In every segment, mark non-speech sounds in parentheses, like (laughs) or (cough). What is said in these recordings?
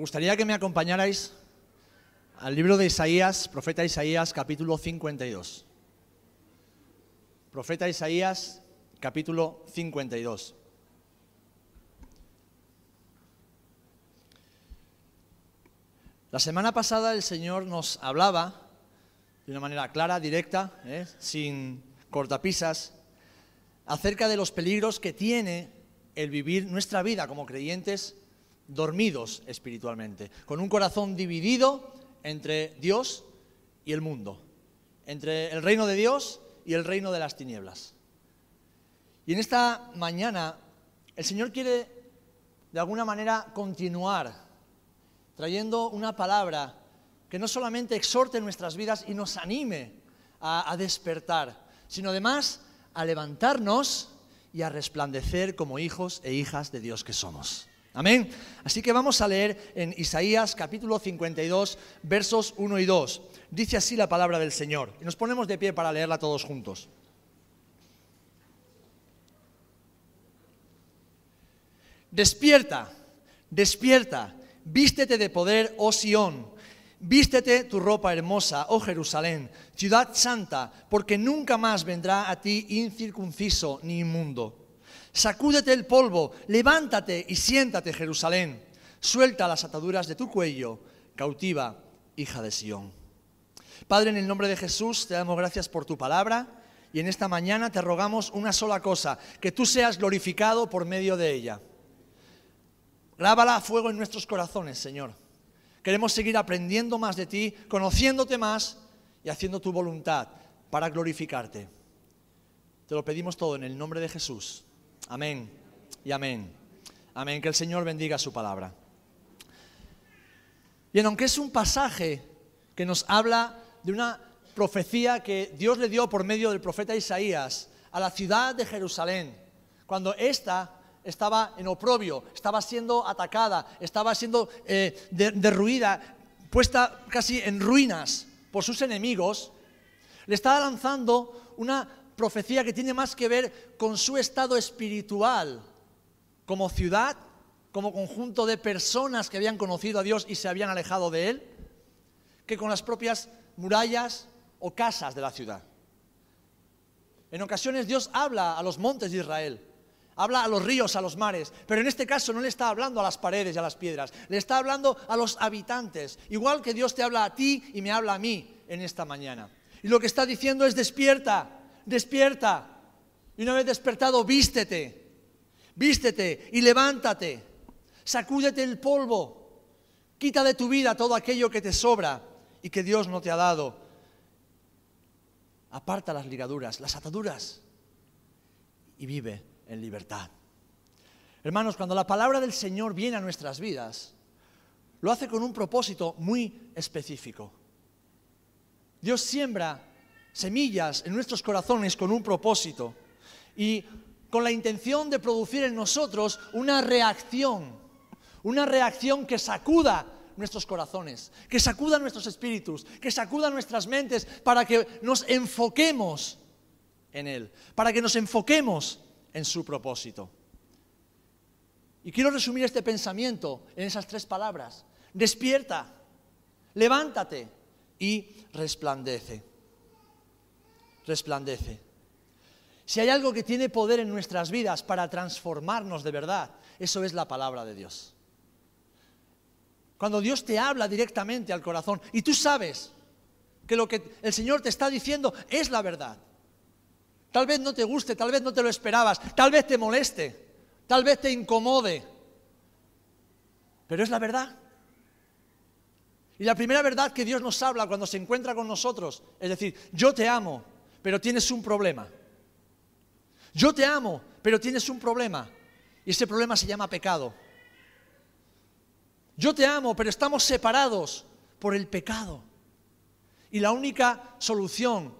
gustaría que me acompañarais al libro de Isaías, profeta Isaías, capítulo 52. Profeta Isaías, capítulo 52. La semana pasada el Señor nos hablaba de una manera clara, directa, ¿eh? sin cortapisas, acerca de los peligros que tiene el vivir nuestra vida como creyentes dormidos espiritualmente, con un corazón dividido entre Dios y el mundo, entre el reino de Dios y el reino de las tinieblas. Y en esta mañana el Señor quiere de alguna manera continuar trayendo una palabra que no solamente exhorte nuestras vidas y nos anime a, a despertar, sino además a levantarnos y a resplandecer como hijos e hijas de Dios que somos. Amén. Así que vamos a leer en Isaías capítulo 52, versos 1 y 2. Dice así la palabra del Señor. Y nos ponemos de pie para leerla todos juntos. Despierta, despierta, vístete de poder, oh Sión, vístete tu ropa hermosa, oh Jerusalén, ciudad santa, porque nunca más vendrá a ti incircunciso ni inmundo Sacúdete el polvo, levántate y siéntate, Jerusalén. Suelta las ataduras de tu cuello, cautiva, hija de Sión. Padre, en el nombre de Jesús, te damos gracias por tu palabra y en esta mañana te rogamos una sola cosa, que tú seas glorificado por medio de ella. Grábala a fuego en nuestros corazones, Señor. Queremos seguir aprendiendo más de ti, conociéndote más y haciendo tu voluntad para glorificarte. Te lo pedimos todo en el nombre de Jesús. Amén y amén. Amén. Que el Señor bendiga su palabra. Bien, aunque es un pasaje que nos habla de una profecía que Dios le dio por medio del profeta Isaías a la ciudad de Jerusalén, cuando ésta estaba en oprobio, estaba siendo atacada, estaba siendo eh, derruida, puesta casi en ruinas por sus enemigos, le estaba lanzando una profecía que tiene más que ver con su estado espiritual como ciudad, como conjunto de personas que habían conocido a Dios y se habían alejado de Él, que con las propias murallas o casas de la ciudad. En ocasiones Dios habla a los montes de Israel, habla a los ríos, a los mares, pero en este caso no le está hablando a las paredes y a las piedras, le está hablando a los habitantes, igual que Dios te habla a ti y me habla a mí en esta mañana. Y lo que está diciendo es despierta, despierta. Y una vez despertado, vístete, vístete y levántate. Sacúdete el polvo. Quita de tu vida todo aquello que te sobra y que Dios no te ha dado. Aparta las ligaduras, las ataduras y vive en libertad. Hermanos, cuando la palabra del Señor viene a nuestras vidas, lo hace con un propósito muy específico. Dios siembra semillas en nuestros corazones con un propósito y con la intención de producir en nosotros una reacción, una reacción que sacuda nuestros corazones, que sacuda nuestros espíritus, que sacuda nuestras mentes para que nos enfoquemos en Él, para que nos enfoquemos en su propósito. Y quiero resumir este pensamiento en esas tres palabras. Despierta, levántate y resplandece resplandece. Si hay algo que tiene poder en nuestras vidas para transformarnos de verdad, eso es la palabra de Dios. Cuando Dios te habla directamente al corazón y tú sabes que lo que el Señor te está diciendo es la verdad. Tal vez no te guste, tal vez no te lo esperabas, tal vez te moleste, tal vez te incomode, pero es la verdad. Y la primera verdad que Dios nos habla cuando se encuentra con nosotros es decir, yo te amo, pero tienes un problema. Yo te amo, pero tienes un problema. Y ese problema se llama pecado. Yo te amo, pero estamos separados por el pecado. Y la única solución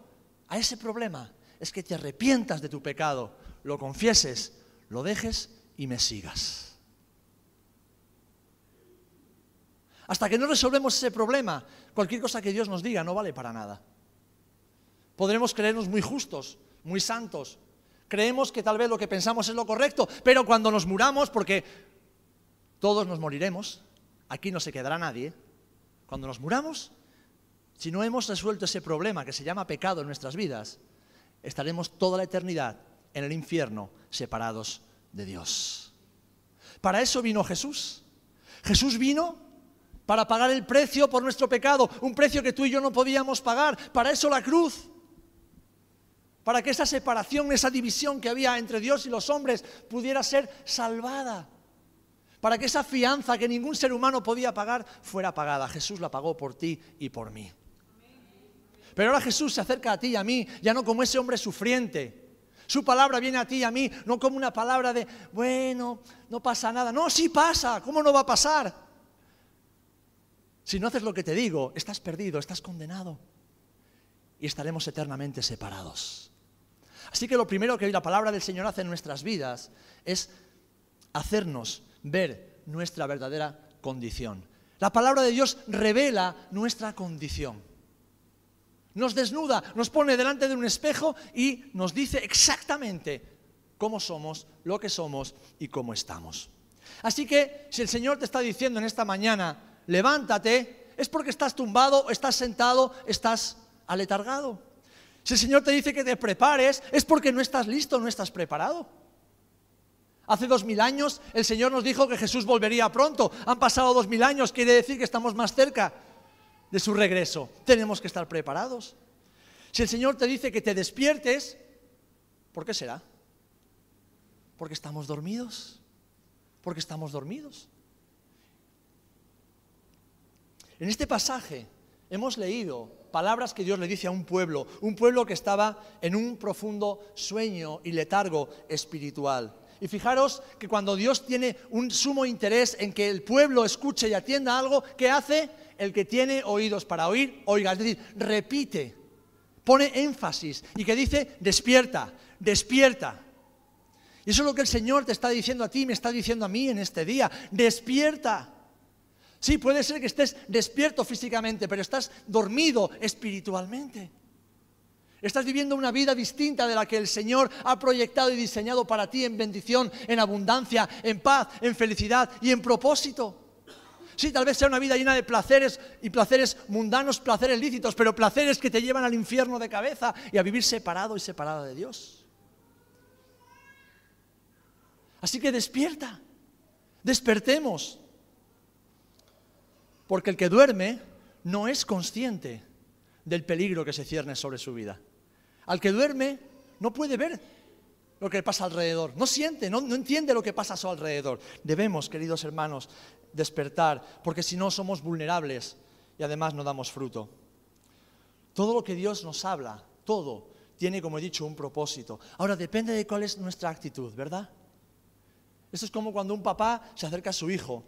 a ese problema es que te arrepientas de tu pecado, lo confieses, lo dejes y me sigas. Hasta que no resolvemos ese problema, cualquier cosa que Dios nos diga no vale para nada. Podremos creernos muy justos, muy santos. Creemos que tal vez lo que pensamos es lo correcto, pero cuando nos muramos, porque todos nos moriremos, aquí no se quedará nadie. Cuando nos muramos, si no hemos resuelto ese problema que se llama pecado en nuestras vidas, estaremos toda la eternidad en el infierno separados de Dios. Para eso vino Jesús. Jesús vino para pagar el precio por nuestro pecado, un precio que tú y yo no podíamos pagar. Para eso la cruz. Para que esa separación, esa división que había entre Dios y los hombres pudiera ser salvada. Para que esa fianza que ningún ser humano podía pagar fuera pagada. Jesús la pagó por ti y por mí. Pero ahora Jesús se acerca a ti y a mí, ya no como ese hombre sufriente, su palabra viene a ti y a mí, no como una palabra de, bueno, no pasa nada. No, sí pasa, ¿cómo no va a pasar? Si no haces lo que te digo, estás perdido, estás condenado. Y estaremos eternamente separados. Así que lo primero que la palabra del Señor hace en nuestras vidas es hacernos ver nuestra verdadera condición. La palabra de Dios revela nuestra condición. Nos desnuda, nos pone delante de un espejo y nos dice exactamente cómo somos, lo que somos y cómo estamos. Así que si el Señor te está diciendo en esta mañana, levántate, es porque estás tumbado, estás sentado, estás aletargado. Si el Señor te dice que te prepares, es porque no estás listo, no estás preparado. Hace dos mil años el Señor nos dijo que Jesús volvería pronto. Han pasado dos mil años, quiere decir que estamos más cerca de su regreso. Tenemos que estar preparados. Si el Señor te dice que te despiertes, ¿por qué será? Porque estamos dormidos. Porque estamos dormidos. En este pasaje hemos leído palabras que Dios le dice a un pueblo, un pueblo que estaba en un profundo sueño y letargo espiritual. Y fijaros que cuando Dios tiene un sumo interés en que el pueblo escuche y atienda algo, ¿qué hace? el que tiene oídos para oír, oiga. Es decir, repite, pone énfasis y que dice, despierta, despierta. Y eso es lo que el Señor te está diciendo a ti, me está diciendo a mí en este día, despierta. Sí, puede ser que estés despierto físicamente, pero estás dormido espiritualmente. Estás viviendo una vida distinta de la que el Señor ha proyectado y diseñado para ti en bendición, en abundancia, en paz, en felicidad y en propósito. Sí, tal vez sea una vida llena de placeres y placeres mundanos, placeres lícitos, pero placeres que te llevan al infierno de cabeza y a vivir separado y separada de Dios. Así que despierta, despertemos, porque el que duerme no es consciente del peligro que se cierne sobre su vida. Al que duerme no puede ver lo que pasa alrededor, no siente, no, no, entiende lo que pasa a su alrededor. Debemos, queridos hermanos, despertar, porque si no somos vulnerables y además no damos fruto. Todo lo que Dios nos habla, todo, tiene, como he dicho, un propósito. Ahora depende de cuál es nuestra actitud, ¿verdad? Esto es como cuando un papá se acerca a su hijo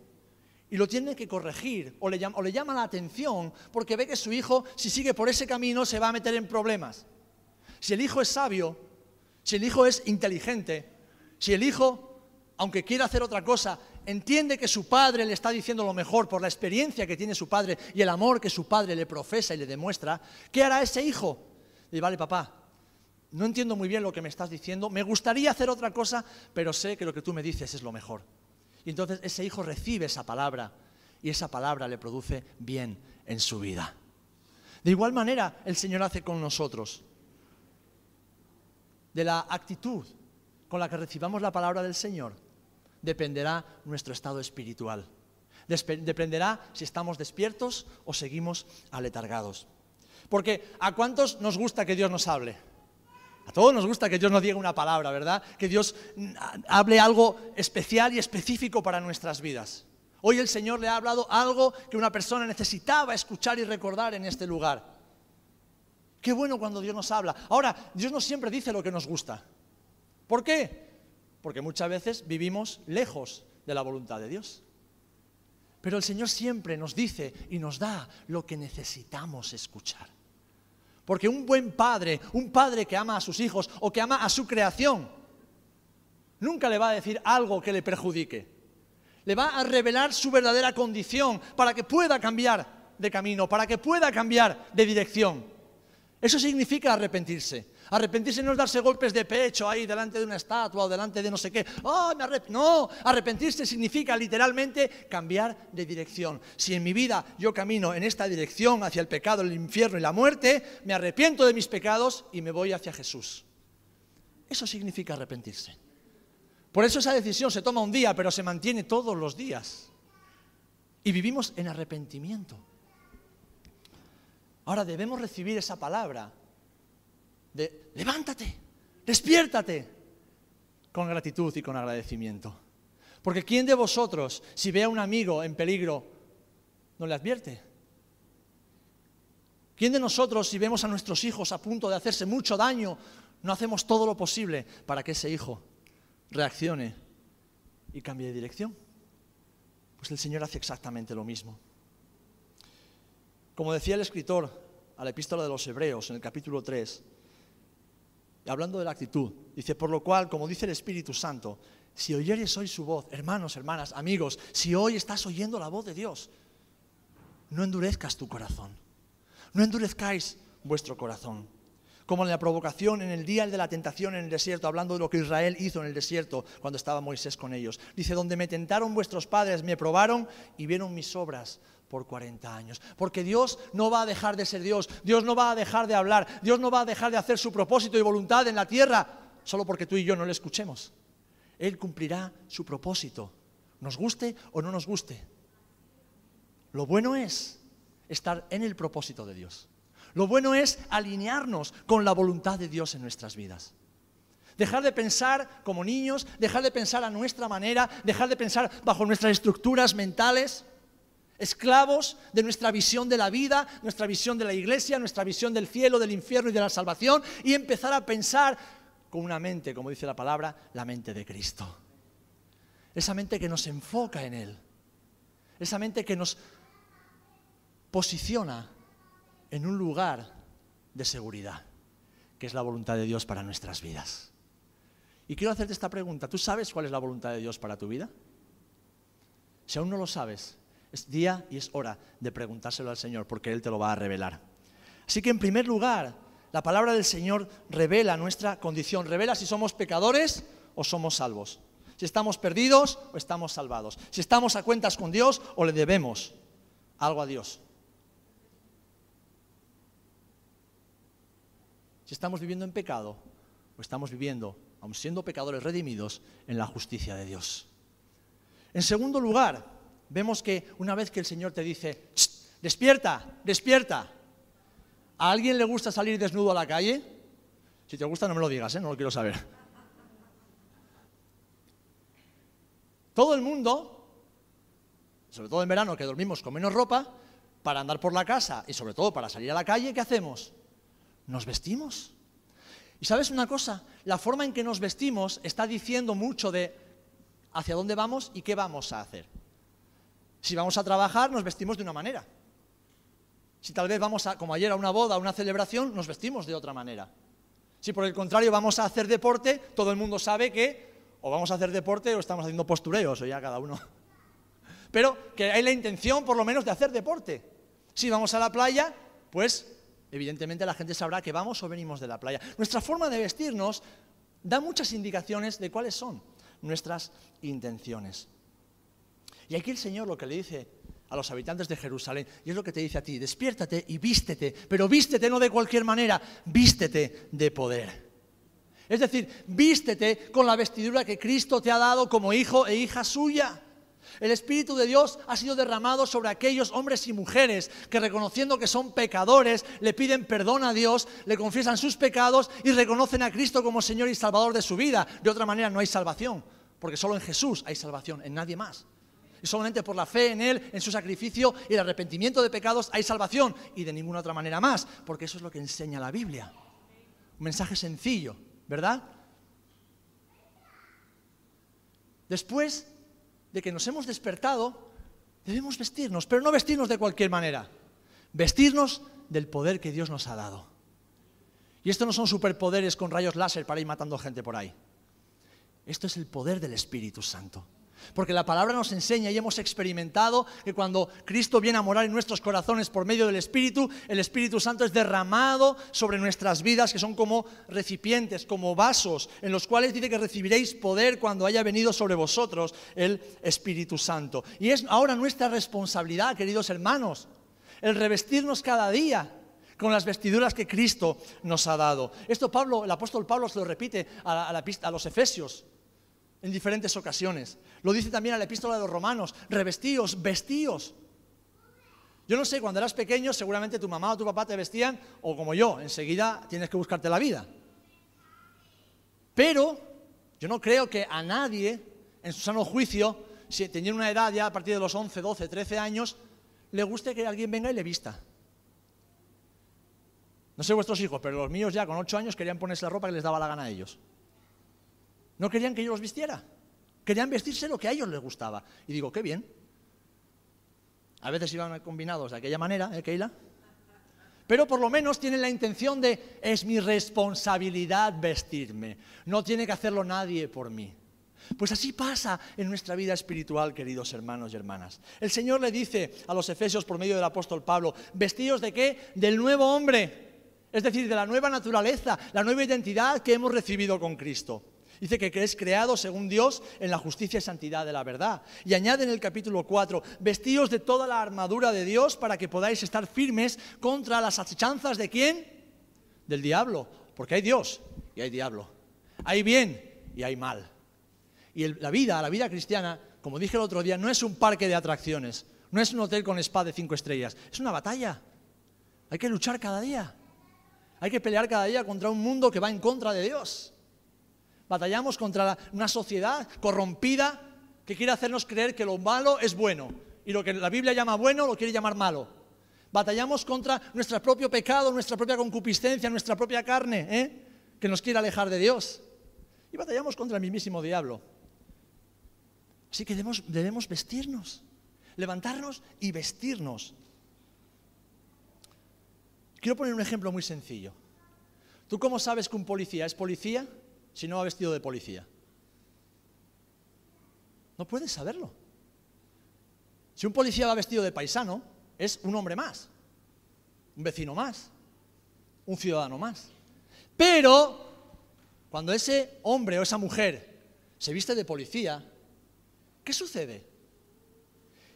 y lo tiene que corregir o le, llama, o le llama la atención porque ve que su hijo, si sigue por ese camino, se va a meter en problemas. Si el hijo es sabio, si el hijo es inteligente, si el hijo, aunque quiera hacer otra cosa, entiende que su padre le está diciendo lo mejor por la experiencia que tiene su padre y el amor que su padre le profesa y le demuestra, ¿qué hará ese hijo? Y vale, papá, no entiendo muy bien lo que me estás diciendo, me gustaría hacer otra cosa, pero sé que lo que tú me dices es lo mejor. Y entonces ese hijo recibe esa palabra y esa palabra le produce bien en su vida. De igual manera el Señor hace con nosotros. De la actitud con la que recibamos la palabra del Señor, dependerá nuestro estado espiritual. Dependerá si estamos despiertos o seguimos aletargados. Porque ¿a cuántos nos gusta que Dios nos hable? A todos nos gusta que Dios nos diga una palabra, ¿verdad? Que Dios hable algo especial y específico para nuestras vidas. Hoy el Señor le ha hablado algo que una persona necesitaba escuchar y recordar en este lugar. Qué bueno cuando Dios nos habla. Ahora, Dios no siempre dice lo que nos gusta. ¿Por qué? porque muchas veces vivimos lejos de la voluntad de Dios. Pero el Señor siempre nos dice y nos da lo que necesitamos escuchar. Porque un buen padre, un padre que ama a sus hijos o que ama a su creación, nunca le va a decir algo que le perjudique. Le va a revelar su verdadera condición para que pueda cambiar de camino, para que pueda cambiar de dirección. Eso significa arrepentirse. Arrepentirse no es darse golpes de pecho ahí delante de una estatua o delante de no sé qué. ¡Oh, me No, arrepentirse significa literalmente cambiar de dirección. Si en mi vida yo camino en esta dirección hacia el pecado, el infierno y la muerte, me arrepiento de mis pecados y me voy hacia Jesús. Eso significa arrepentirse. Por eso esa decisión se toma un día, pero se mantiene todos los días. Y vivimos en arrepentimiento. Ahora debemos recibir esa palabra de levántate, despiértate, con gratitud y con agradecimiento. Porque ¿quién de vosotros, si ve a un amigo en peligro, no le advierte? ¿Quién de nosotros, si vemos a nuestros hijos a punto de hacerse mucho daño, no hacemos todo lo posible para que ese hijo reaccione y cambie de dirección? Pues el Señor hace exactamente lo mismo. Como decía el escritor a la epístola de los Hebreos en el capítulo 3, hablando de la actitud, dice, por lo cual, como dice el Espíritu Santo, si oyeres hoy su voz, hermanos, hermanas, amigos, si hoy estás oyendo la voz de Dios, no endurezcas tu corazón, no endurezcáis vuestro corazón. Como en la provocación en el día de la tentación en el desierto, hablando de lo que Israel hizo en el desierto cuando estaba Moisés con ellos. Dice, donde me tentaron vuestros padres, me probaron y vieron mis obras por 40 años. Porque Dios no va a dejar de ser Dios, Dios no va a dejar de hablar, Dios no va a dejar de hacer su propósito y voluntad en la tierra solo porque tú y yo no le escuchemos. Él cumplirá su propósito, nos guste o no nos guste. Lo bueno es estar en el propósito de Dios. Lo bueno es alinearnos con la voluntad de Dios en nuestras vidas. Dejar de pensar como niños, dejar de pensar a nuestra manera, dejar de pensar bajo nuestras estructuras mentales esclavos de nuestra visión de la vida, nuestra visión de la iglesia, nuestra visión del cielo, del infierno y de la salvación, y empezar a pensar con una mente, como dice la palabra, la mente de Cristo. Esa mente que nos enfoca en Él. Esa mente que nos posiciona en un lugar de seguridad, que es la voluntad de Dios para nuestras vidas. Y quiero hacerte esta pregunta. ¿Tú sabes cuál es la voluntad de Dios para tu vida? Si aún no lo sabes, es día y es hora de preguntárselo al Señor porque Él te lo va a revelar. Así que en primer lugar, la palabra del Señor revela nuestra condición, revela si somos pecadores o somos salvos, si estamos perdidos o estamos salvados, si estamos a cuentas con Dios o le debemos algo a Dios. Si estamos viviendo en pecado o estamos viviendo, aun siendo pecadores redimidos, en la justicia de Dios. En segundo lugar, vemos que una vez que el Señor te dice, despierta, despierta, ¿a alguien le gusta salir desnudo a la calle? Si te gusta no me lo digas, ¿eh? no lo quiero saber. Todo el mundo, sobre todo en verano que dormimos con menos ropa, para andar por la casa y sobre todo para salir a la calle, ¿qué hacemos? Nos vestimos. Y sabes una cosa, la forma en que nos vestimos está diciendo mucho de hacia dónde vamos y qué vamos a hacer. Si vamos a trabajar, nos vestimos de una manera. Si tal vez vamos a, como ayer, a una boda, a una celebración, nos vestimos de otra manera. Si por el contrario vamos a hacer deporte, todo el mundo sabe que o vamos a hacer deporte o estamos haciendo postureos, o ya cada uno. Pero que hay la intención, por lo menos, de hacer deporte. Si vamos a la playa, pues evidentemente la gente sabrá que vamos o venimos de la playa. Nuestra forma de vestirnos da muchas indicaciones de cuáles son nuestras intenciones. Y aquí el Señor lo que le dice a los habitantes de Jerusalén, y es lo que te dice a ti, despiértate y vístete, pero vístete no de cualquier manera, vístete de poder. Es decir, vístete con la vestidura que Cristo te ha dado como hijo e hija suya. El Espíritu de Dios ha sido derramado sobre aquellos hombres y mujeres que reconociendo que son pecadores, le piden perdón a Dios, le confiesan sus pecados y reconocen a Cristo como Señor y Salvador de su vida. De otra manera no hay salvación, porque solo en Jesús hay salvación, en nadie más. Y solamente por la fe en Él, en su sacrificio y el arrepentimiento de pecados hay salvación. Y de ninguna otra manera más, porque eso es lo que enseña la Biblia. Un mensaje sencillo, ¿verdad? Después de que nos hemos despertado, debemos vestirnos, pero no vestirnos de cualquier manera. Vestirnos del poder que Dios nos ha dado. Y esto no son superpoderes con rayos láser para ir matando gente por ahí. Esto es el poder del Espíritu Santo. Porque la palabra nos enseña y hemos experimentado que cuando Cristo viene a morar en nuestros corazones por medio del Espíritu, el Espíritu Santo es derramado sobre nuestras vidas, que son como recipientes, como vasos, en los cuales dice que recibiréis poder cuando haya venido sobre vosotros el Espíritu Santo. Y es ahora nuestra responsabilidad, queridos hermanos, el revestirnos cada día con las vestiduras que Cristo nos ha dado. Esto Pablo, el apóstol Pablo se lo repite a, a, los Efesios en diferentes ocasiones. Lo dice también a la epístola de los romanos, revestíos, vestíos. Yo no sé, cuando eras pequeño seguramente tu mamá o tu papá te vestían, o como yo, enseguida tienes que buscarte la vida. Pero yo no creo que a nadie, en su sano juicio, si tenía una edad ya a partir de los 11, 12, 13 años, le guste que alguien venga y le vista. No sé vuestros hijos, pero los míos ya con 8 años querían ponerse la ropa que les daba la gana a ellos. No querían que yo los vistiera. Querían vestirse lo que a ellos les gustaba. Y digo, qué bien. A veces iban combinados de aquella manera, ¿eh, Keila? Pero por lo menos tienen la intención de, es mi responsabilidad vestirme. No tiene que hacerlo nadie por mí. Pues así pasa en nuestra vida espiritual, queridos hermanos y hermanas. El Señor le dice a los Efesios por medio del apóstol Pablo, vestidos de qué? Del nuevo hombre. Es decir, de la nueva naturaleza, la nueva identidad que hemos recibido con Cristo. Dice que es creado según Dios en la justicia y santidad de la verdad. Y añade en el capítulo 4, vestíos de toda la armadura de Dios para que podáis estar firmes contra las acechanzas de quién? Del diablo. Porque hay Dios y hay diablo. Hay bien y hay mal. Y la vida, la vida cristiana, como dije el otro día, no es un parque de atracciones, no es un hotel con spa de cinco estrellas, es una batalla. Hay que luchar cada día. Hay que pelear cada día contra un mundo que va en contra de Dios. Batallamos contra una sociedad corrompida que quiere hacernos creer que lo malo es bueno y lo que la Biblia llama bueno lo quiere llamar malo. Batallamos contra nuestro propio pecado, nuestra propia concupiscencia, nuestra propia carne, ¿eh? que nos quiere alejar de Dios. Y batallamos contra el mismísimo diablo. Así que debemos, debemos vestirnos, levantarnos y vestirnos. Quiero poner un ejemplo muy sencillo. ¿Tú cómo sabes que un policía es policía? Si no va vestido de policía? No puedes saberlo. Si un policía va vestido de paisano, es un hombre más, un vecino más, un ciudadano más. Pero cuando ese hombre o esa mujer se viste de policía, ¿qué sucede?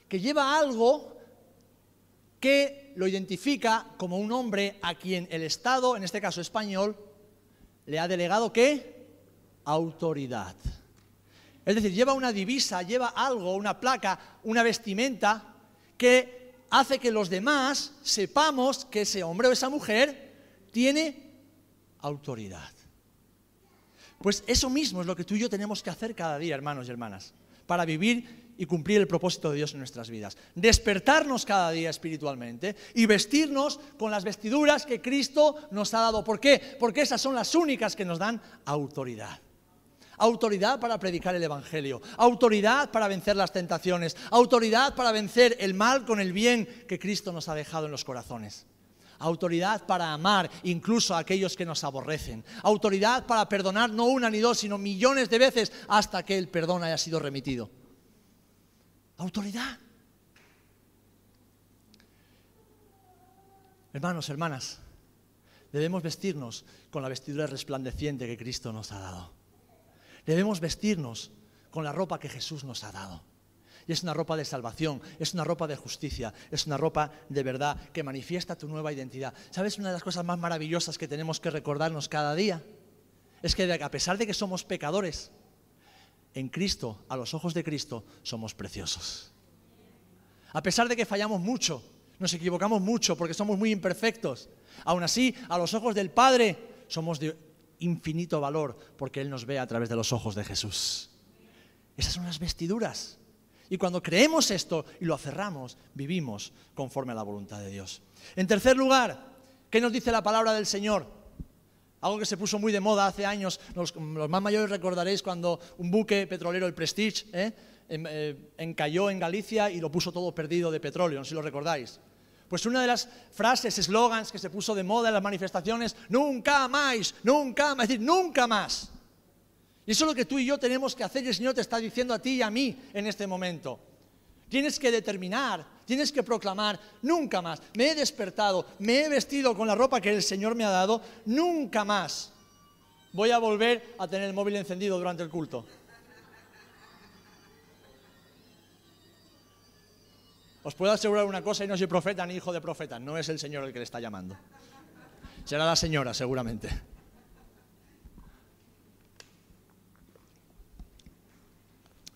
Que lleva algo que lo identifica como un hombre a quien el Estado, en este caso español, le ha delegado qué? Autoridad. Es decir, lleva una divisa, lleva algo, una placa, una vestimenta que hace que los demás sepamos que ese hombre o esa mujer tiene autoridad. Pues eso mismo es lo que tú y yo tenemos que hacer cada día, hermanos y hermanas, para vivir y cumplir el propósito de Dios en nuestras vidas. Despertarnos cada día espiritualmente y vestirnos con las vestiduras que Cristo nos ha dado. ¿Por qué? Porque esas son las únicas que nos dan autoridad autoridad para predicar el Evangelio, autoridad para vencer las tentaciones, autoridad para vencer el mal con el bien que Cristo nos ha dejado en los corazones. Autoridad para amar incluso a aquellos que nos aborrecen. Autoridad para perdonar no una ni dos, sino millones de veces hasta que el perdón haya sido remitido. Autoridad. Hermanos, hermanas, debemos vestirnos con la vestidura resplandeciente que Cristo nos ha dado. Debemos vestirnos con la ropa que Jesús nos ha dado. Y es una ropa de salvación, es una ropa de justicia, es una ropa de verdad que manifiesta tu nueva identidad. ¿Sabes una de las cosas más maravillosas que tenemos que recordarnos cada día? Es que a pesar de que somos pecadores, en Cristo, a los ojos de Cristo, somos preciosos. A pesar de que fallamos mucho, nos equivocamos mucho porque somos muy imperfectos, aún así, a los ojos del Padre, somos infinito valor porque Él nos ve a través de los ojos de Jesús. Esas son las vestiduras. Y cuando creemos esto y lo aferramos, vivimos conforme a la voluntad de Dios. En tercer lugar, ¿qué nos dice la palabra del Señor? Algo que se puso muy de moda hace años. Los, más mayores recordaréis cuando un buque petrolero, el Prestige, ¿eh? Eh, encalló en Galicia y lo puso todo perdido de petróleo, no sé si lo recordáis. Pues una de las frases, eslogans que se puso de moda en las manifestaciones, nunca más, nunca más, es decir, nunca más. Y eso es lo que tú y yo tenemos que hacer y el Señor te está diciendo a ti y a mí en este momento. Tienes que determinar, tienes que proclamar, nunca más, me he despertado, me he vestido con la ropa que el Señor me ha dado, nunca más voy a volver a tener el móvil encendido durante el culto. Os puedo asegurar una cosa, y no soy profeta ni hijo de profeta, no es el Señor el que le está llamando. Será la señora, seguramente.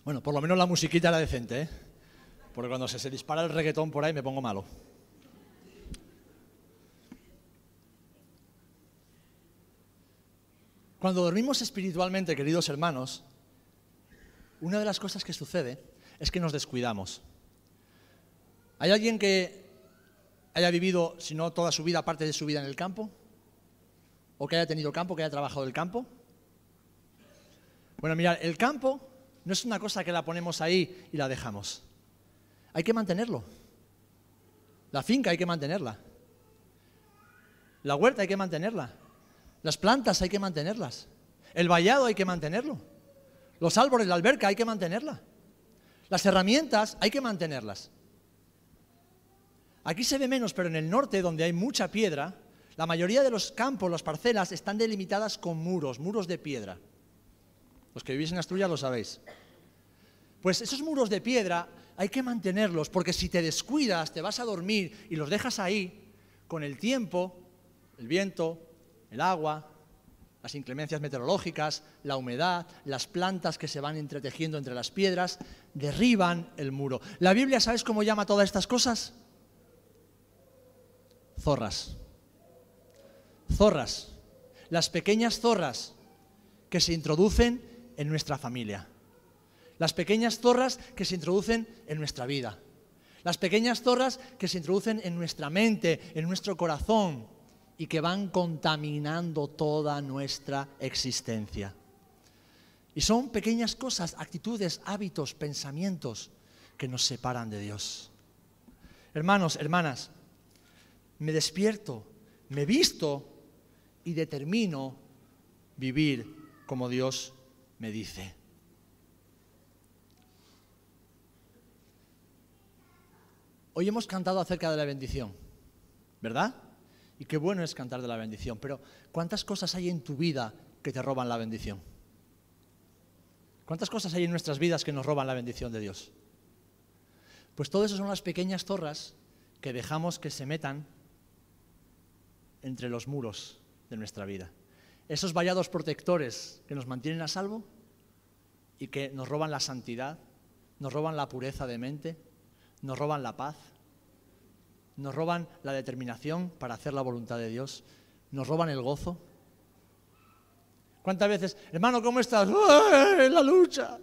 Bueno, por lo menos la musiquita era decente, ¿eh? Porque cuando se, se dispara el reggaetón por ahí me pongo malo. Cuando dormimos espiritualmente, queridos hermanos, una de las cosas que sucede es que nos descuidamos. ¿Hay alguien que haya vivido, si no toda su vida, parte de su vida en el campo? ¿O que haya tenido campo, que haya trabajado el campo? Bueno, mirad, el campo no es una cosa que la ponemos ahí y la dejamos. Hay que mantenerlo. La finca hay que mantenerla. La huerta hay que mantenerla. Las plantas hay que mantenerlas. El vallado hay que mantenerlo. Los árboles, la alberca hay que mantenerla. Las herramientas hay que mantenerlas. Aquí se ve menos, pero en el norte, donde hay mucha piedra, la mayoría de los campos, las parcelas, están delimitadas con muros, muros de piedra. Los que vivís en Asturias lo sabéis. Pues esos muros de piedra hay que mantenerlos, porque si te descuidas, te vas a dormir y los dejas ahí, con el tiempo, el viento, el agua, las inclemencias meteorológicas, la humedad, las plantas que se van entretejiendo entre las piedras, derriban el muro. La Biblia, ¿sabes cómo llama todas estas cosas? Zorras. Zorras. Las pequeñas zorras que se introducen en nuestra familia. Las pequeñas zorras que se introducen en nuestra vida. Las pequeñas zorras que se introducen en nuestra mente, en nuestro corazón y que van contaminando toda nuestra existencia. Y son pequeñas cosas, actitudes, hábitos, pensamientos que nos separan de Dios. Hermanos, hermanas, me despierto, me visto y determino vivir como Dios me dice. Hoy hemos cantado acerca de la bendición, ¿verdad? Y qué bueno es cantar de la bendición, pero ¿cuántas cosas hay en tu vida que te roban la bendición? ¿Cuántas cosas hay en nuestras vidas que nos roban la bendición de Dios? Pues todo eso son las pequeñas zorras que dejamos que se metan entre los muros de nuestra vida. Esos vallados protectores que nos mantienen a salvo y que nos roban la santidad, nos roban la pureza de mente, nos roban la paz, nos roban la determinación para hacer la voluntad de Dios, nos roban el gozo. ¿Cuántas veces, hermano, ¿cómo estás? En la lucha.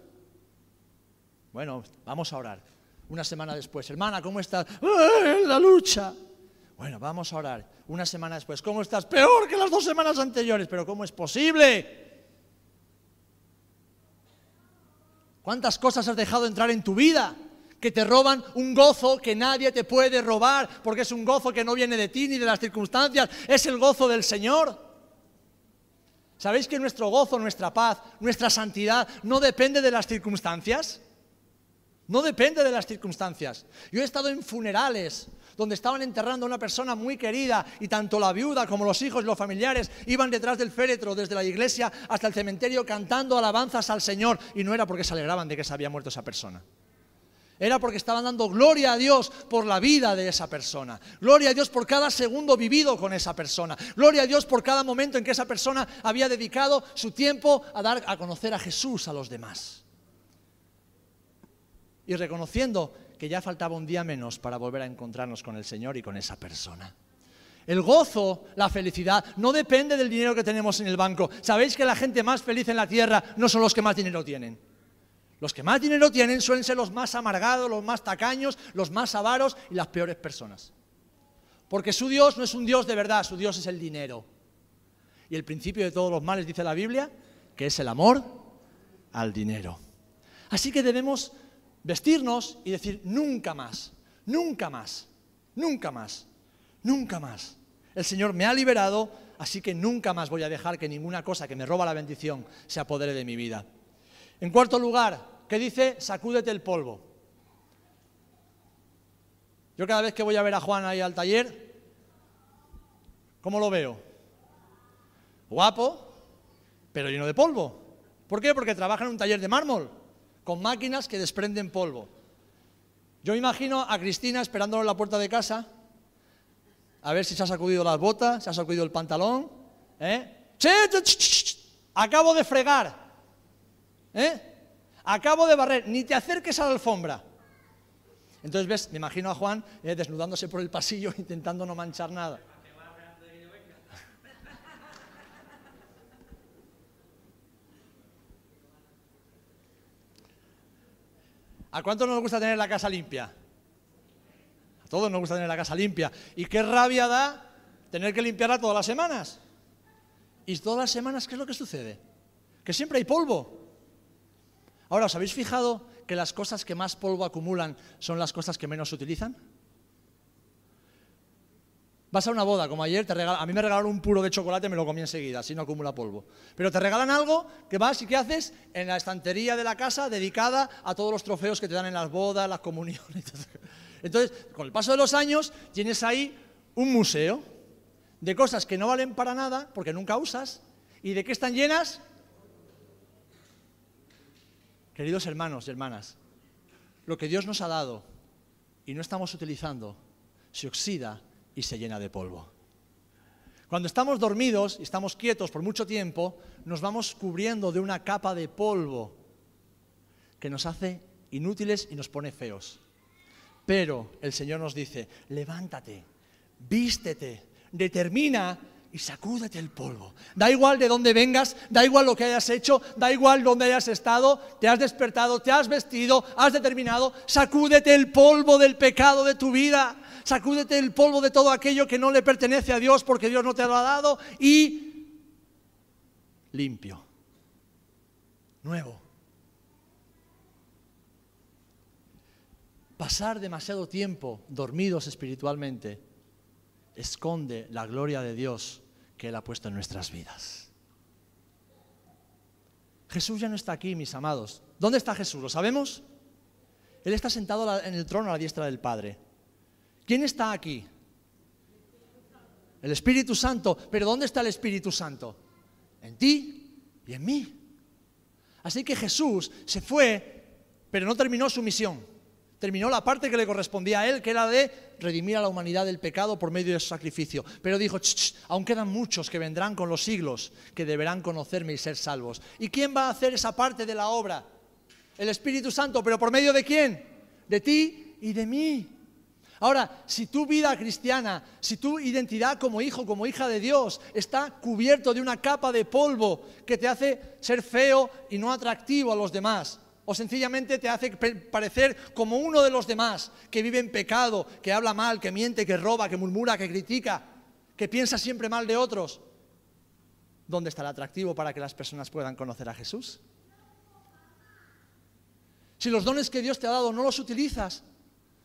Bueno, vamos a orar. Una semana después, hermana, ¿cómo estás? En la lucha. Bueno, vamos a orar. Una semana después, ¿cómo estás? Peor que las dos semanas anteriores, pero ¿cómo es posible? ¿Cuántas cosas has dejado entrar en tu vida? que te roban un gozo que nadie te puede robar, porque es un gozo que no viene de ti ni de las circunstancias, es el gozo del Señor. ¿Sabéis que nuestro gozo, nuestra paz, nuestra santidad no depende de las circunstancias? No depende de las circunstancias. Yo he estado en funerales donde estaban enterrando a una persona muy querida y tanto la viuda como los hijos y los familiares iban detrás del féretro desde la iglesia hasta el cementerio cantando alabanzas al Señor y no era porque se alegraban de que se había muerto esa persona. Era porque estaban dando gloria a Dios por la vida de esa persona. Gloria a Dios por cada segundo vivido con esa persona. Gloria a Dios por cada momento en que esa persona había dedicado su tiempo a dar a conocer a Jesús a los demás. Y reconociendo que ya faltaba un día menos para volver a encontrarnos con el Señor y con esa persona. El gozo, la felicidad, no depende del dinero que tenemos en el banco. ¿Sabéis que la gente más feliz en la tierra no son los que más dinero tienen? Los que más dinero tienen suelen ser los más amargados, los más tacaños, los más avaros y las peores personas. Porque su Dios no es un Dios de verdad, su Dios es el dinero. Y el principio de todos los males, dice la Biblia, que es el amor al dinero. Así que debemos vestirnos y decir, nunca más, nunca más, nunca más, nunca más. El Señor me ha liberado, así que nunca más voy a dejar que ninguna cosa que me roba la bendición se apodere de mi vida. En cuarto lugar, ¿qué dice? Sacúdete el polvo. Yo cada vez que voy a ver a Juan ahí al taller, ¿cómo lo veo? Guapo, pero lleno de polvo. ¿Por qué? Porque trabaja en un taller de mármol, con máquinas que desprenden polvo. Yo imagino a Cristina esperándolo en la puerta de casa, a ver si se ha sacudido las botas, se ha sacudido el pantalón. ¿eh? Acabo de fregar. ¿eh? Acabo de barrer. Ni te acerques a la alfombra. Entonces, ves, me imagino a Juan eh, desnudándose por el pasillo (laughs) intentando no manchar nada. ¿A cuánto nos gusta tener la casa limpia? A todos nos gusta tener la casa limpia. ¿Y qué rabia da tener que limpiarla todas las semanas? ¿Y todas las semanas qué es lo que sucede? Que siempre hay polvo. Ahora, ¿os habéis fijado que las cosas que más polvo acumulan son las cosas que menos se utilizan? Vas a una boda, como ayer, te a mí me regalaron un puro de chocolate, me lo comí enseguida, así no acumula polvo. Pero te regalan algo que vas y ¿qué haces? En la estantería de la casa dedicada a todos los trofeos que te dan en las bodas, las comuniones. (laughs) Entonces, con el paso de los años, tienes ahí un museo de cosas que no valen para nada, porque nunca usas, y de qué están llenas. Queridos hermanos y hermanas, lo que Dios nos ha dado y no estamos utilizando se oxida y se llena de polvo. Cuando estamos dormidos y estamos quietos por mucho tiempo, nos vamos cubriendo de una capa de polvo que nos hace inútiles y nos pone feos. Pero el Señor nos dice, levántate, vístete, determina y sacúdete el polvo. Da igual de dónde vengas, da igual lo que hayas hecho, da igual dónde hayas estado, te has despertado, te has vestido, has determinado, sacúdete el polvo del pecado de tu vida sacúdete el polvo de todo aquello que no le pertenece a Dios porque Dios no te lo ha dado y limpio, nuevo. Pasar demasiado tiempo dormidos espiritualmente esconde la gloria de Dios que Él ha puesto en nuestras vidas. Jesús ya no está aquí, mis amados. ¿Dónde está Jesús? ¿Lo sabemos? Él está sentado en el trono a la diestra del Padre. ¿Quién está aquí? El Espíritu Santo. Pero ¿dónde está el Espíritu Santo? En ti y en mí. Así que Jesús se fue, pero no terminó su misión. Terminó la parte que le correspondía a él, que era de redimir a la humanidad del pecado por medio de su sacrificio. Pero dijo, aún quedan muchos que vendrán con los siglos, que deberán conocerme y ser salvos. ¿Y quién va a hacer esa parte de la obra? El Espíritu Santo, pero por medio de quién? De ti y de mí. Ahora, si tu vida cristiana, si tu identidad como hijo, como hija de Dios está cubierto de una capa de polvo que te hace ser feo y no atractivo a los demás, o sencillamente te hace parecer como uno de los demás, que vive en pecado, que habla mal, que miente, que roba, que murmura, que critica, que piensa siempre mal de otros, ¿dónde está el atractivo para que las personas puedan conocer a Jesús? Si los dones que Dios te ha dado no los utilizas,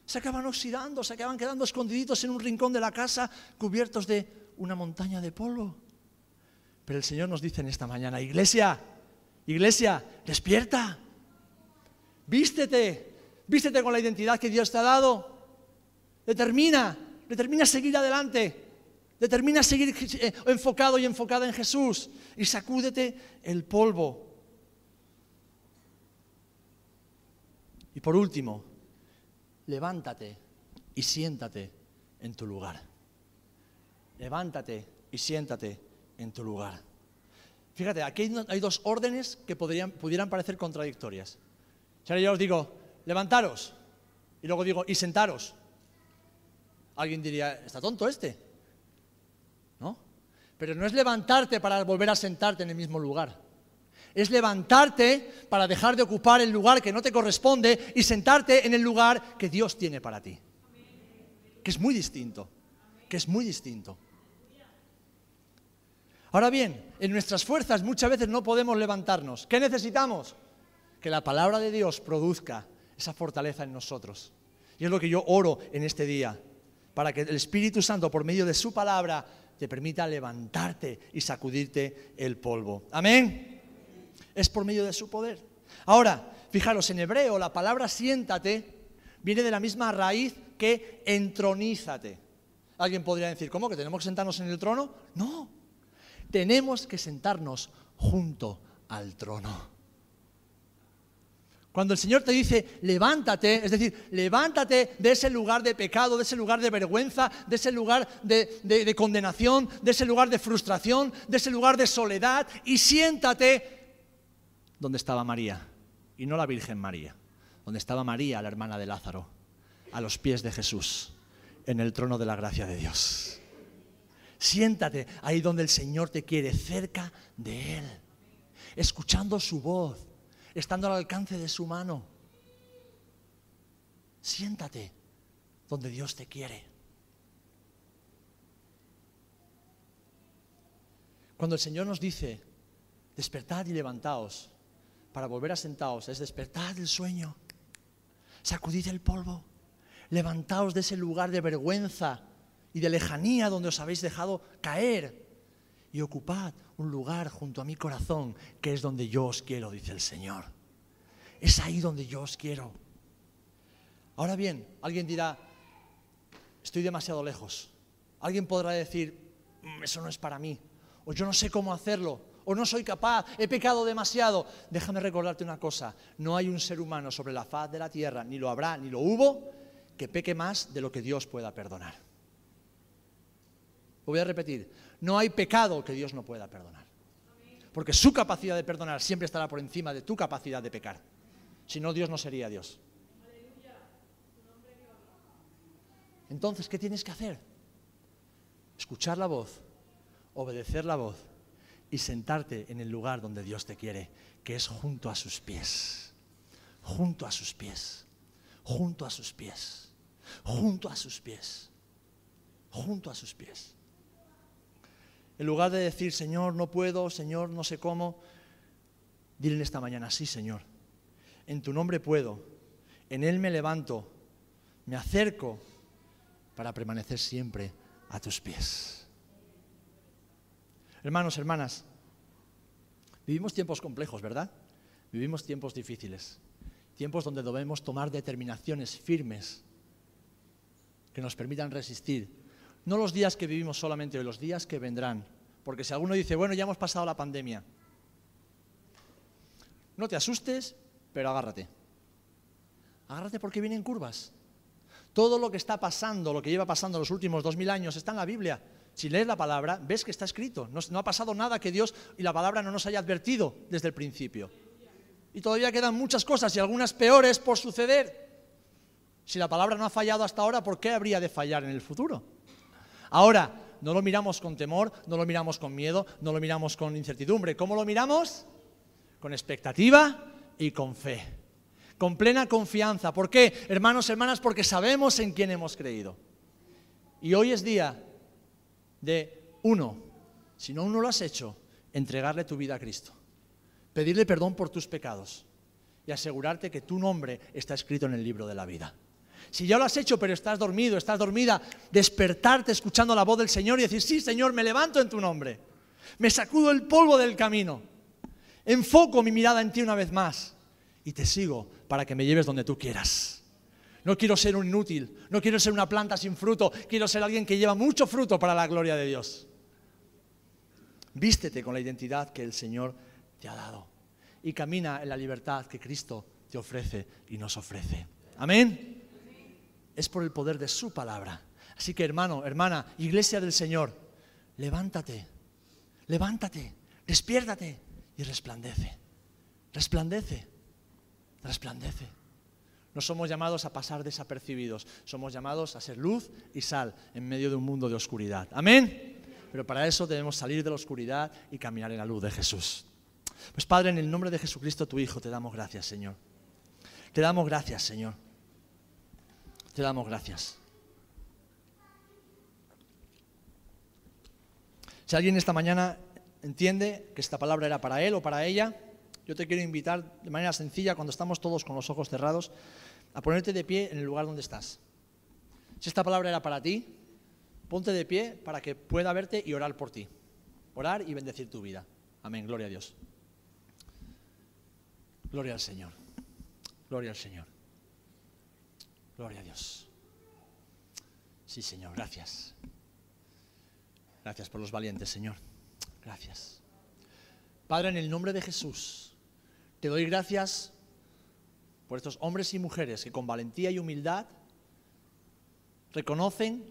se acaban oxidando, se acaban quedando escondiditos en un rincón de la casa, cubiertos de una montaña de polvo. Pero el Señor nos dice en esta mañana, iglesia, iglesia, despierta, vístete, vístete con la identidad que Dios te ha dado, determina, determina seguir adelante, determina seguir eh, enfocado y enfocada en Jesús y sacúdete el polvo. Y por último, levántate y siéntate en tu lugar. Levántate y siéntate en tu lugar. Fíjate, aquí hay dos órdenes que podrían, pudieran parecer contradictorias. Si ahora yo os digo, levantaros, y luego digo, y sentaros. Alguien diría, ¿está tonto este? ¿No? Pero no es levantarte para volver a sentarte en el mismo lugar es levantarte para dejar de ocupar el lugar que no te corresponde y sentarte en el lugar que Dios tiene para ti. Que es muy distinto, que es muy distinto. Ahora bien, en nuestras fuerzas muchas veces no podemos levantarnos. ¿Qué necesitamos? Que la palabra de Dios produzca esa fortaleza en nosotros. Y es lo que yo oro en este día. para que el Espíritu Santo, por medio de su palabra, te permita levantarte y sacudirte el polvo. Amén. Es por medio de su poder. Ahora, fijaros, en hebreo la palabra siéntate viene de la misma raíz que entronízate. Alguien podría decir, ¿cómo? ¿Que tenemos que sentarnos en el trono? No, tenemos que sentarnos junto al trono. Cuando el Señor te dice, levántate, es decir, levántate de ese lugar de pecado, de ese lugar de vergüenza, de ese lugar de, condenación, de ese lugar de frustración, de ese lugar de soledad, y siéntate donde estaba María, y no la Virgen María, donde estaba María, la hermana de Lázaro, a los pies de Jesús, en el trono de la gracia de Dios. Siéntate ahí donde el Señor te quiere, cerca de Él, escuchando su voz estando al alcance de su mano. Siéntate donde Dios te quiere. Cuando el Señor nos dice, despertad y levantaos, para volver a sentaos, es despertad del sueño, sacudid el polvo, levantaos de ese lugar de vergüenza y de lejanía donde os habéis dejado caer y ocupad un lugar junto a mi corazón, que es donde yo os quiero, dice el Señor. Es ahí donde yo os quiero. Ahora bien, alguien dirá, estoy demasiado lejos. Alguien podrá decir, mm, eso no es para mí, o yo no sé cómo hacerlo, o no soy capaz, he pecado demasiado. Déjame recordarte una cosa, no hay un ser humano sobre la faz de la tierra, ni lo habrá, ni lo hubo, que peque más de lo que Dios pueda perdonar. Lo voy a repetir, no hay pecado que Dios no pueda perdonar. Porque su capacidad de perdonar siempre estará por encima de tu capacidad de pecar. Si no, Dios no sería Dios. Entonces, ¿qué tienes que hacer? Escuchar la voz, obedecer la voz y sentarte en el lugar donde Dios te quiere, que es junto a sus pies. Junto a sus pies. Junto a sus pies. Junto a sus pies. Junto a sus pies. En lugar de decir, Señor, no puedo, Señor, no sé cómo, dile esta mañana, sí, Señor, en tu nombre puedo, en Él me levanto, me acerco para permanecer siempre a tus pies. Hermanos, hermanas, vivimos tiempos complejos, ¿verdad? Vivimos tiempos difíciles, tiempos donde debemos tomar determinaciones firmes que nos permitan resistir no los días que vivimos solamente los días que vendrán. Porque si alguno dice, bueno, ya hemos pasado la pandemia, no te asustes, pero agárrate. Agárrate porque vienen curvas. Todo lo que está pasando, lo que lleva pasando los últimos dos mil años, está en la Biblia. Si lees la palabra, ves que está escrito. No, ha pasado nada que Dios y la palabra no nos haya advertido desde el principio. Y todavía quedan muchas cosas y algunas peores por suceder. Si la palabra no ha fallado hasta ahora, ¿por qué habría de fallar en el futuro? Ahora, no lo miramos con temor, no lo miramos con miedo, no lo miramos con incertidumbre. ¿Cómo lo miramos? Con expectativa y con fe. Con plena confianza. ¿Por qué? Hermanos, hermanas, porque sabemos en quién hemos creído. Y hoy es día de, uno, si no uno lo has hecho, entregarle tu vida a Cristo. Pedirle perdón por tus pecados y asegurarte que tu nombre está escrito en el libro de la vida. Si ya lo has hecho, pero estás dormido, estás dormida, despertarte escuchando la voz del Señor y decir, sí, Señor, me levanto en tu nombre. Me sacudo el polvo del camino. Enfoco mi mirada en ti una vez más y te sigo para que me lleves donde tú quieras. No quiero ser un inútil, no quiero ser una planta sin fruto, quiero ser alguien que lleva mucho fruto para la gloria de Dios. Vístete con la identidad que el Señor te ha dado y camina en la libertad que Cristo te ofrece y nos ofrece. Amén es por el poder de su palabra. Así que hermano, hermana, iglesia del Señor, levántate, levántate, despiértate y resplandece. Resplandece, resplandece. No somos llamados a pasar desapercibidos, somos llamados a ser luz y sal en medio de un mundo de oscuridad. Amén. Pero para eso debemos salir de la oscuridad y caminar en la luz de Jesús. Pues Padre, en el nombre de Jesucristo, tu Hijo, te damos gracias, Señor. Te damos gracias, Señor. Te damos gracias. Si alguien esta mañana entiende que esta palabra era para él o para ella, yo te quiero invitar de manera sencilla, cuando estamos todos con los ojos cerrados, a ponerte de pie en el lugar donde estás. Si esta palabra era para ti, ponte de pie para que pueda verte y orar por ti. Orar y bendecir tu vida. Amén, gloria a Dios. Gloria al Señor. Gloria al Señor. Gloria a Dios. Sí, Señor, gracias. Gracias por los valientes, Señor. Gracias. Padre, en el nombre de Jesús, te doy gracias por estos hombres y mujeres que con valentía y humildad reconocen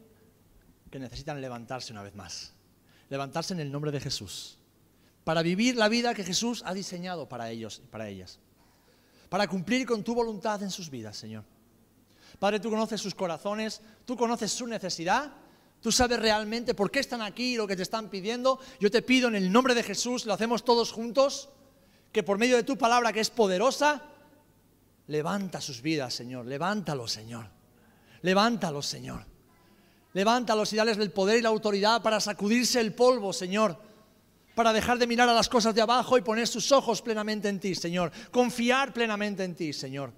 que necesitan levantarse una vez más. Levantarse en el nombre de Jesús. Para vivir la vida que Jesús ha diseñado para ellos y para ellas. Para cumplir con tu voluntad en sus vidas, Señor. Padre, tú conoces sus corazones, tú conoces su necesidad, tú sabes realmente por qué están aquí y lo que te están pidiendo. Yo te pido en el nombre de Jesús, lo hacemos todos juntos, que por medio de tu palabra que es poderosa, levanta sus vidas, Señor, levántalos, Señor. Levántalos, Señor. Levántalos y dales el poder y la autoridad para sacudirse el polvo, Señor. Para dejar de mirar a las cosas de abajo y poner sus ojos plenamente en ti, Señor. Confiar plenamente en ti, Señor.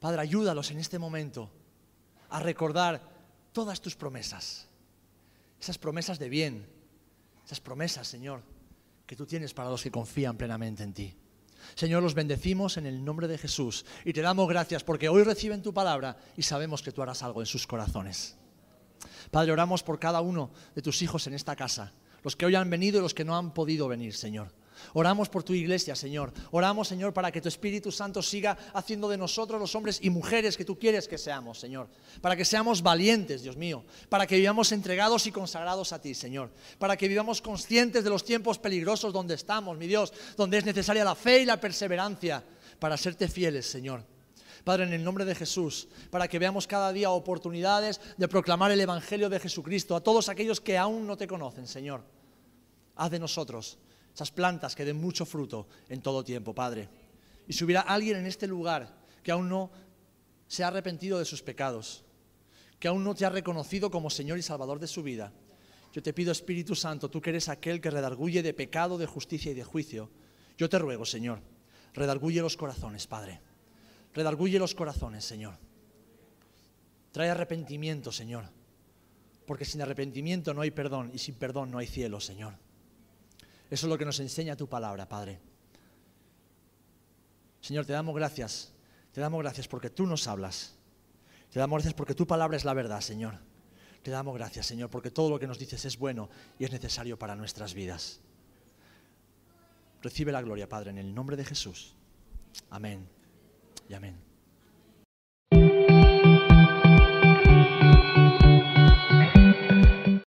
Padre, ayúdalos en este momento a recordar todas tus promesas. Esas promesas de bien. Esas promesas, Señor, que tú tienes para los que confían plenamente en ti. Señor, los bendecimos en el nombre de Jesús y te damos gracias porque hoy reciben tu palabra y sabemos que tú harás algo en sus corazones. Padre, oramos por cada uno de tus hijos en esta casa, los que hoy han venido y los que no han podido venir, Señor. Oramos por tu iglesia, Señor. Oramos, Señor, para que tu Espíritu Santo siga haciendo de nosotros los hombres y mujeres que tú quieres que seamos, Señor. Para que seamos valientes, Dios mío. Para que vivamos entregados y consagrados a ti, Señor. Para que vivamos conscientes de los tiempos peligrosos donde estamos, mi Dios, donde es necesaria la fe y la perseverancia para serte fieles, Señor. Padre, en el nombre de Jesús, para que veamos cada día oportunidades de proclamar el Evangelio de Jesucristo a todos aquellos que aún no te conocen, Señor. Haz de nosotros esas plantas que den mucho fruto en todo tiempo, Padre. Y si hubiera alguien en este lugar que aún no se ha arrepentido de sus pecados, que aún no te ha reconocido como Señor y Salvador de su vida, yo te pido, Espíritu Santo, tú que eres aquel que redarguye de pecado, de justicia y de juicio, yo te ruego, Señor, redarguye los corazones, Padre. Redarguye los corazones, Señor. Trae arrepentimiento, Señor. Porque sin arrepentimiento no hay perdón y sin perdón no hay cielo, Señor. Eso es lo que nos enseña tu palabra, Padre. Señor, te damos gracias. Te damos gracias porque tú nos hablas. Te damos gracias porque tu palabra es la verdad, Señor. Te damos gracias, Señor, porque todo lo que nos dices es bueno y es necesario para nuestras vidas. Recibe la gloria, Padre, en el nombre de Jesús. Amén y amén.